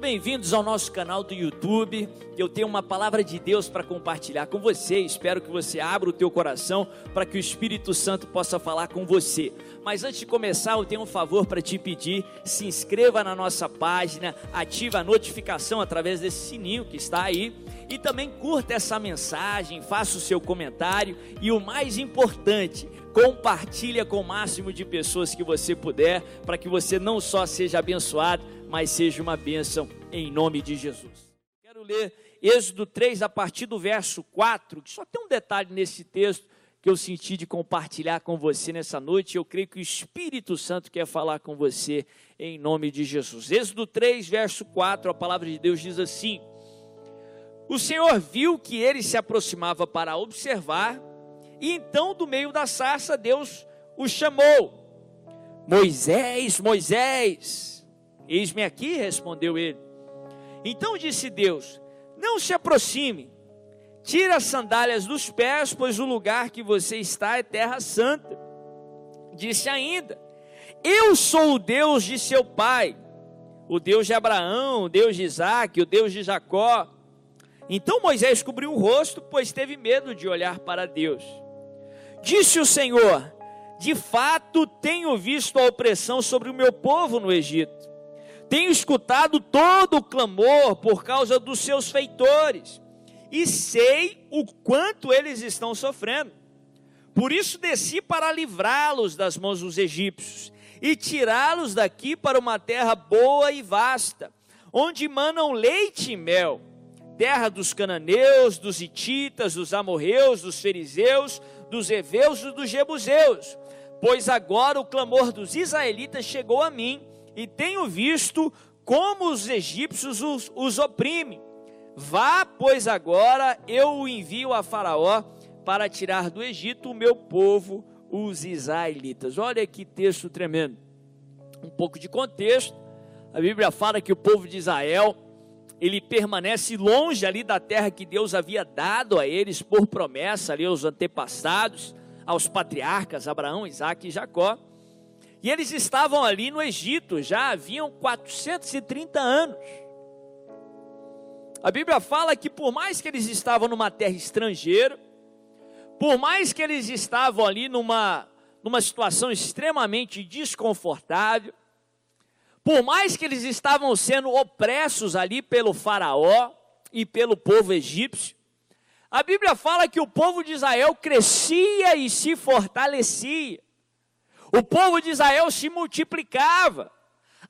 Bem-vindos ao nosso canal do YouTube. Eu tenho uma palavra de Deus para compartilhar com você. Espero que você abra o teu coração para que o Espírito Santo possa falar com você. Mas antes de começar, eu tenho um favor para te pedir. Se inscreva na nossa página, ative a notificação através desse sininho que está aí e também curta essa mensagem, faça o seu comentário e o mais importante, compartilha com o máximo de pessoas que você puder, para que você não só seja abençoado, mas seja uma bênção em nome de Jesus. Quero ler Êxodo 3 a partir do verso 4, que só tem um detalhe nesse texto que eu senti de compartilhar com você nessa noite. Eu creio que o Espírito Santo quer falar com você em nome de Jesus. Êxodo 3, verso 4, a palavra de Deus diz assim: O Senhor viu que ele se aproximava para observar, e então do meio da sarça Deus o chamou: Moisés, Moisés. Eis-me aqui, respondeu ele. Então disse Deus: Não se aproxime, tira as sandálias dos pés, pois o lugar que você está é terra santa. Disse ainda: Eu sou o Deus de seu pai, o Deus de Abraão, o Deus de Isaac, o Deus de Jacó. Então Moisés cobriu o rosto, pois teve medo de olhar para Deus. Disse o Senhor: De fato tenho visto a opressão sobre o meu povo no Egito tenho escutado todo o clamor por causa dos seus feitores e sei o quanto eles estão sofrendo. Por isso desci para livrá-los das mãos dos egípcios e tirá-los daqui para uma terra boa e vasta, onde manam leite e mel, terra dos cananeus, dos hititas, dos amorreus, dos fariseus, dos heveus e dos jebuseus. Pois agora o clamor dos israelitas chegou a mim e tenho visto como os egípcios os, os oprimem. Vá, pois agora eu o envio a Faraó para tirar do Egito o meu povo, os israelitas. Olha que texto tremendo. Um pouco de contexto. A Bíblia fala que o povo de Israel, ele permanece longe ali da terra que Deus havia dado a eles por promessa ali aos antepassados, aos patriarcas Abraão, Isaac e Jacó. E eles estavam ali no Egito, já haviam 430 anos. A Bíblia fala que por mais que eles estavam numa terra estrangeira, por mais que eles estavam ali numa, numa situação extremamente desconfortável, por mais que eles estavam sendo opressos ali pelo Faraó e pelo povo egípcio, a Bíblia fala que o povo de Israel crescia e se fortalecia. O povo de Israel se multiplicava,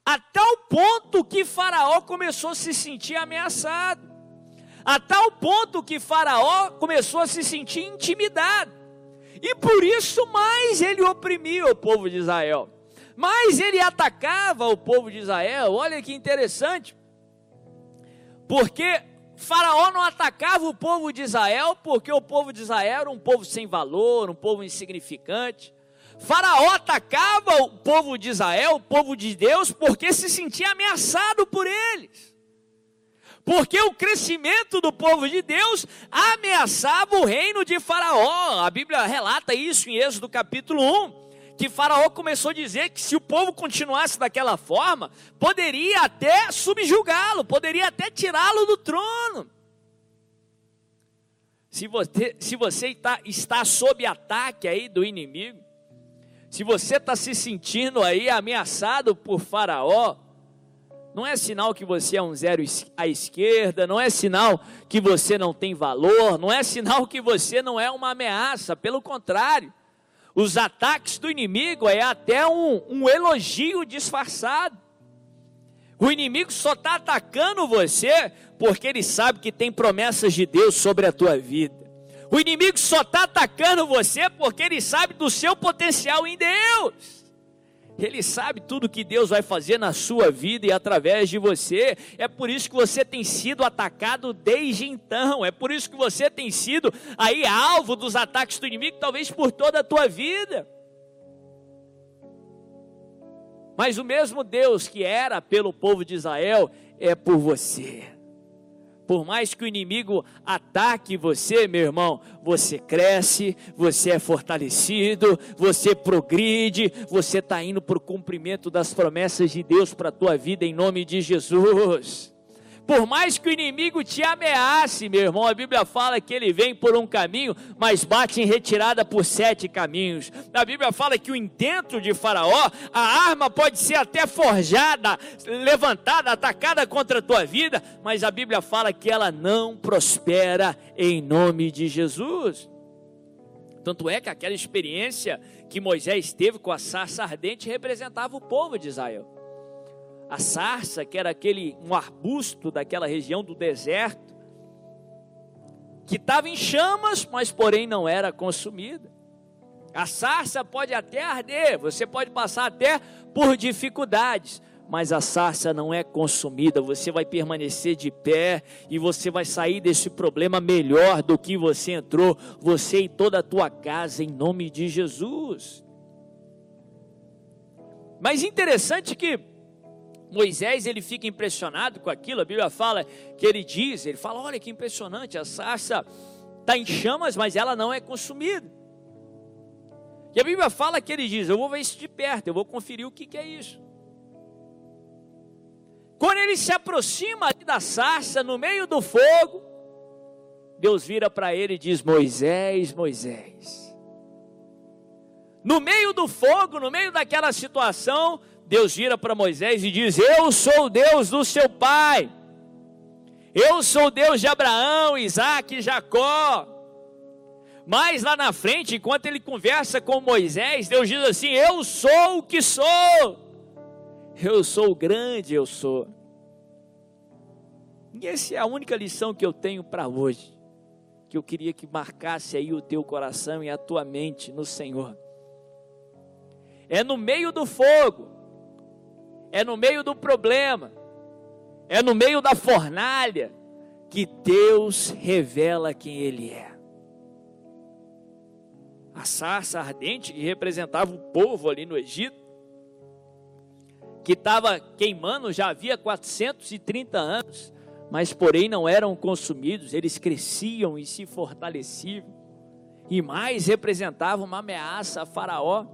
a tal ponto que Faraó começou a se sentir ameaçado, a tal ponto que Faraó começou a se sentir intimidado, e por isso mais ele oprimia o povo de Israel, mais ele atacava o povo de Israel. Olha que interessante, porque Faraó não atacava o povo de Israel porque o povo de Israel era um povo sem valor, um povo insignificante. Faraó atacava o povo de Israel, o povo de Deus, porque se sentia ameaçado por eles. Porque o crescimento do povo de Deus ameaçava o reino de Faraó. A Bíblia relata isso em Êxodo capítulo 1 que Faraó começou a dizer que se o povo continuasse daquela forma, poderia até subjugá-lo, poderia até tirá-lo do trono. Se você, se você está, está sob ataque aí do inimigo, se você está se sentindo aí ameaçado por Faraó, não é sinal que você é um zero à esquerda, não é sinal que você não tem valor, não é sinal que você não é uma ameaça, pelo contrário, os ataques do inimigo é até um, um elogio disfarçado. O inimigo só está atacando você porque ele sabe que tem promessas de Deus sobre a tua vida. O inimigo só está atacando você porque ele sabe do seu potencial em Deus. Ele sabe tudo que Deus vai fazer na sua vida e através de você. É por isso que você tem sido atacado desde então. É por isso que você tem sido aí alvo dos ataques do inimigo, talvez por toda a tua vida. Mas o mesmo Deus que era pelo povo de Israel é por você. Por mais que o inimigo ataque você, meu irmão, você cresce, você é fortalecido, você progride, você está indo para o cumprimento das promessas de Deus para a tua vida em nome de Jesus. Por mais que o inimigo te ameace, meu irmão, a Bíblia fala que ele vem por um caminho, mas bate em retirada por sete caminhos. A Bíblia fala que o intento de Faraó, a arma pode ser até forjada, levantada, atacada contra a tua vida, mas a Bíblia fala que ela não prospera em nome de Jesus. Tanto é que aquela experiência que Moisés teve com a sarça ardente representava o povo de Israel a sarça, que era aquele um arbusto daquela região do deserto, que estava em chamas, mas porém não era consumida. A sarça pode até arder, você pode passar até por dificuldades, mas a sarça não é consumida, você vai permanecer de pé e você vai sair desse problema melhor do que você entrou, você e toda a tua casa, em nome de Jesus. Mas interessante que Moisés ele fica impressionado com aquilo, a Bíblia fala que ele diz, ele fala, olha que impressionante, a sarça está em chamas, mas ela não é consumida. E a Bíblia fala que ele diz, eu vou ver isso de perto, eu vou conferir o que, que é isso. Quando ele se aproxima da sarça, no meio do fogo, Deus vira para ele e diz, Moisés, Moisés. No meio do fogo, no meio daquela situação, Deus vira para Moisés e diz: Eu sou o Deus do seu pai. Eu sou o Deus de Abraão, Isaac e Jacó. Mas lá na frente, enquanto ele conversa com Moisés, Deus diz assim: Eu sou o que sou. Eu sou o grande, eu sou. E essa é a única lição que eu tenho para hoje. Que eu queria que marcasse aí o teu coração e a tua mente no Senhor. É no meio do fogo é no meio do problema, é no meio da fornalha que Deus revela quem Ele é. A sarça ardente que representava o povo ali no Egito, que estava queimando já havia 430 anos, mas porém não eram consumidos, eles cresciam e se fortaleciam, e mais representavam uma ameaça a Faraó.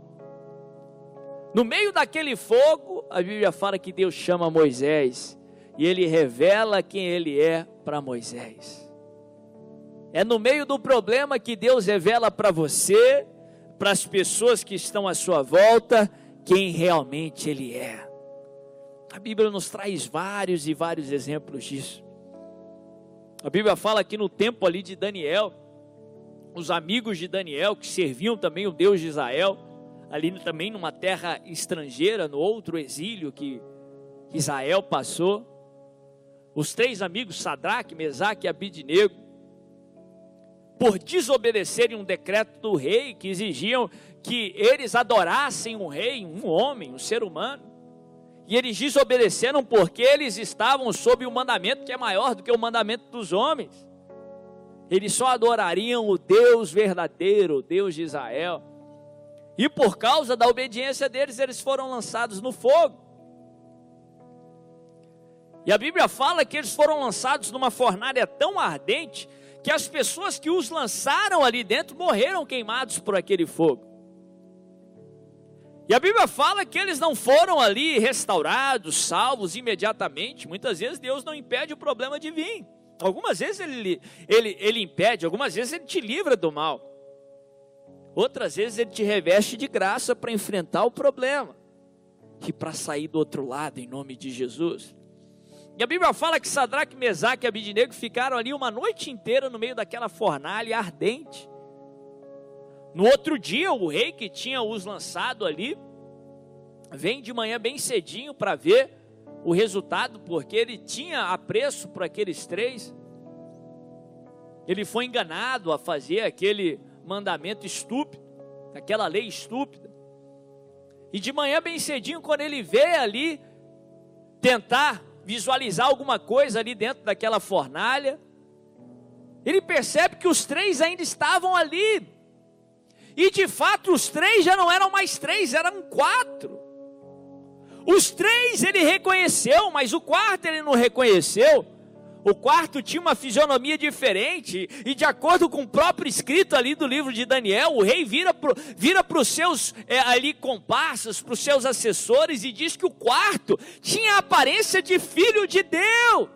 No meio daquele fogo, a Bíblia fala que Deus chama Moisés e ele revela quem ele é para Moisés. É no meio do problema que Deus revela para você, para as pessoas que estão à sua volta, quem realmente ele é. A Bíblia nos traz vários e vários exemplos disso. A Bíblia fala que no tempo ali de Daniel, os amigos de Daniel, que serviam também o Deus de Israel, ali também numa terra estrangeira, no outro exílio que Israel passou. Os três amigos, Sadraque, Mesaque e Abidnego, por desobedecerem um decreto do rei que exigiam que eles adorassem um rei, um homem, um ser humano. E eles desobedeceram porque eles estavam sob o um mandamento que é maior do que o mandamento dos homens. Eles só adorariam o Deus verdadeiro, o Deus de Israel. E por causa da obediência deles, eles foram lançados no fogo. E a Bíblia fala que eles foram lançados numa fornalha tão ardente que as pessoas que os lançaram ali dentro morreram queimados por aquele fogo. E a Bíblia fala que eles não foram ali restaurados, salvos imediatamente. Muitas vezes Deus não impede o problema de vir. Algumas vezes ele, ele, ele impede, algumas vezes ele te livra do mal. Outras vezes ele te reveste de graça para enfrentar o problema e para sair do outro lado em nome de Jesus. E a Bíblia fala que Sadraque, Mesaque e Abidinego ficaram ali uma noite inteira no meio daquela fornalha ardente. No outro dia, o rei que tinha os lançado ali vem de manhã bem cedinho para ver o resultado, porque ele tinha apreço por aqueles três. Ele foi enganado a fazer aquele mandamento estúpido, aquela lei estúpida. E de manhã, bem cedinho, quando ele vê ali, tentar visualizar alguma coisa ali dentro daquela fornalha, ele percebe que os três ainda estavam ali. E de fato, os três já não eram mais três, eram quatro. Os três ele reconheceu, mas o quarto ele não reconheceu. O quarto tinha uma fisionomia diferente, e de acordo com o próprio escrito ali do livro de Daniel, o rei vira para vira os seus é, ali comparsas, para os seus assessores, e diz que o quarto tinha a aparência de filho de Deus.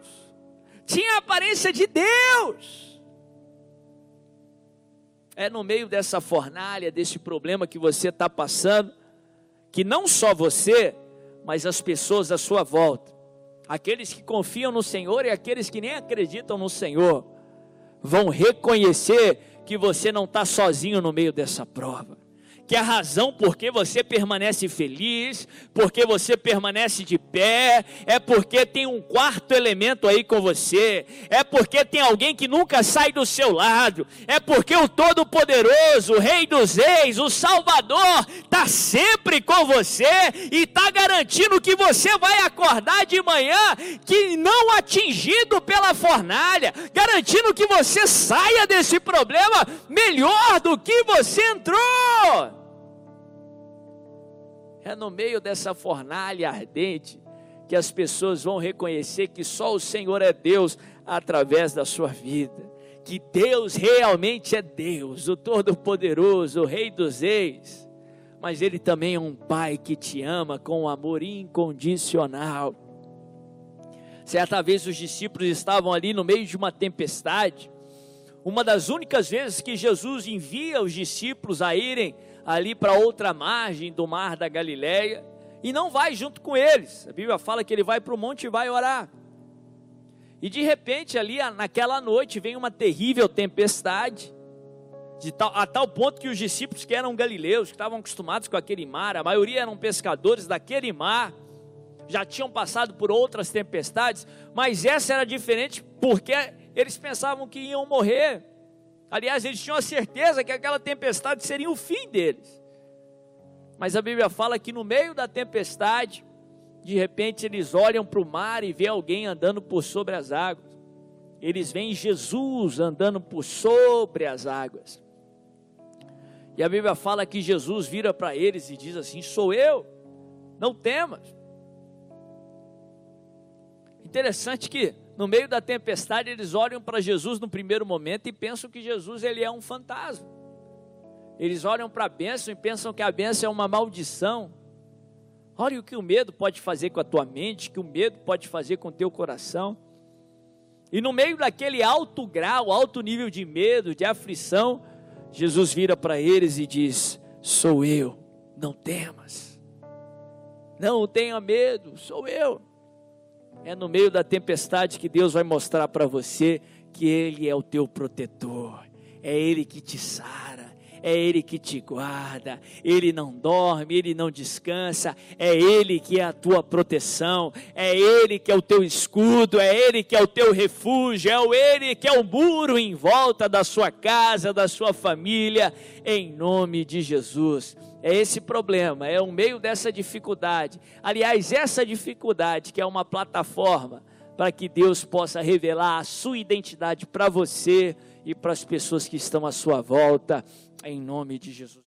tinha a aparência de Deus. É no meio dessa fornalha, desse problema que você está passando, que não só você, mas as pessoas à sua volta, aqueles que confiam no Senhor e aqueles que nem acreditam no Senhor, vão reconhecer que você não está sozinho no meio dessa prova que a razão por que você permanece feliz, porque você permanece de pé, é porque tem um quarto elemento aí com você, é porque tem alguém que nunca sai do seu lado, é porque o Todo-Poderoso, o Rei dos Reis, o Salvador, está sempre com você e está garantindo que você vai acordar de manhã, que não atingido pela fornalha, garantindo que você saia desse problema melhor do que você entrou. É no meio dessa fornalha ardente que as pessoas vão reconhecer que só o Senhor é Deus através da sua vida. Que Deus realmente é Deus, o Todo-Poderoso, o Rei dos Reis. Mas Ele também é um Pai que te ama com um amor incondicional. Certa vez os discípulos estavam ali no meio de uma tempestade. Uma das únicas vezes que Jesus envia os discípulos a irem ali para outra margem do mar da Galileia e não vai junto com eles. A Bíblia fala que ele vai para o monte e vai orar. E de repente, ali naquela noite, vem uma terrível tempestade, de tal, a tal ponto que os discípulos que eram galileus, que estavam acostumados com aquele mar, a maioria eram pescadores daquele mar, já tinham passado por outras tempestades, mas essa era diferente porque eles pensavam que iam morrer. Aliás, eles tinham a certeza que aquela tempestade seria o fim deles. Mas a Bíblia fala que no meio da tempestade, de repente eles olham para o mar e vê alguém andando por sobre as águas. Eles veem Jesus andando por sobre as águas. E a Bíblia fala que Jesus vira para eles e diz assim: Sou eu, não temas. Interessante que no meio da tempestade, eles olham para Jesus no primeiro momento e pensam que Jesus ele é um fantasma. Eles olham para a bênção e pensam que a bênção é uma maldição. Olha o que o medo pode fazer com a tua mente, que o medo pode fazer com o teu coração. E no meio daquele alto grau, alto nível de medo, de aflição, Jesus vira para eles e diz: Sou eu, não temas. Não tenha medo, sou eu. É no meio da tempestade que Deus vai mostrar para você que Ele é o teu protetor, é Ele que te sara, é Ele que te guarda, Ele não dorme, Ele não descansa, é Ele que é a tua proteção, é Ele que é o teu escudo, é Ele que é o teu refúgio, é Ele que é o muro em volta da sua casa, da sua família, em nome de Jesus. É esse problema, é o meio dessa dificuldade. Aliás, essa dificuldade que é uma plataforma para que Deus possa revelar a sua identidade para você e para as pessoas que estão à sua volta, em nome de Jesus.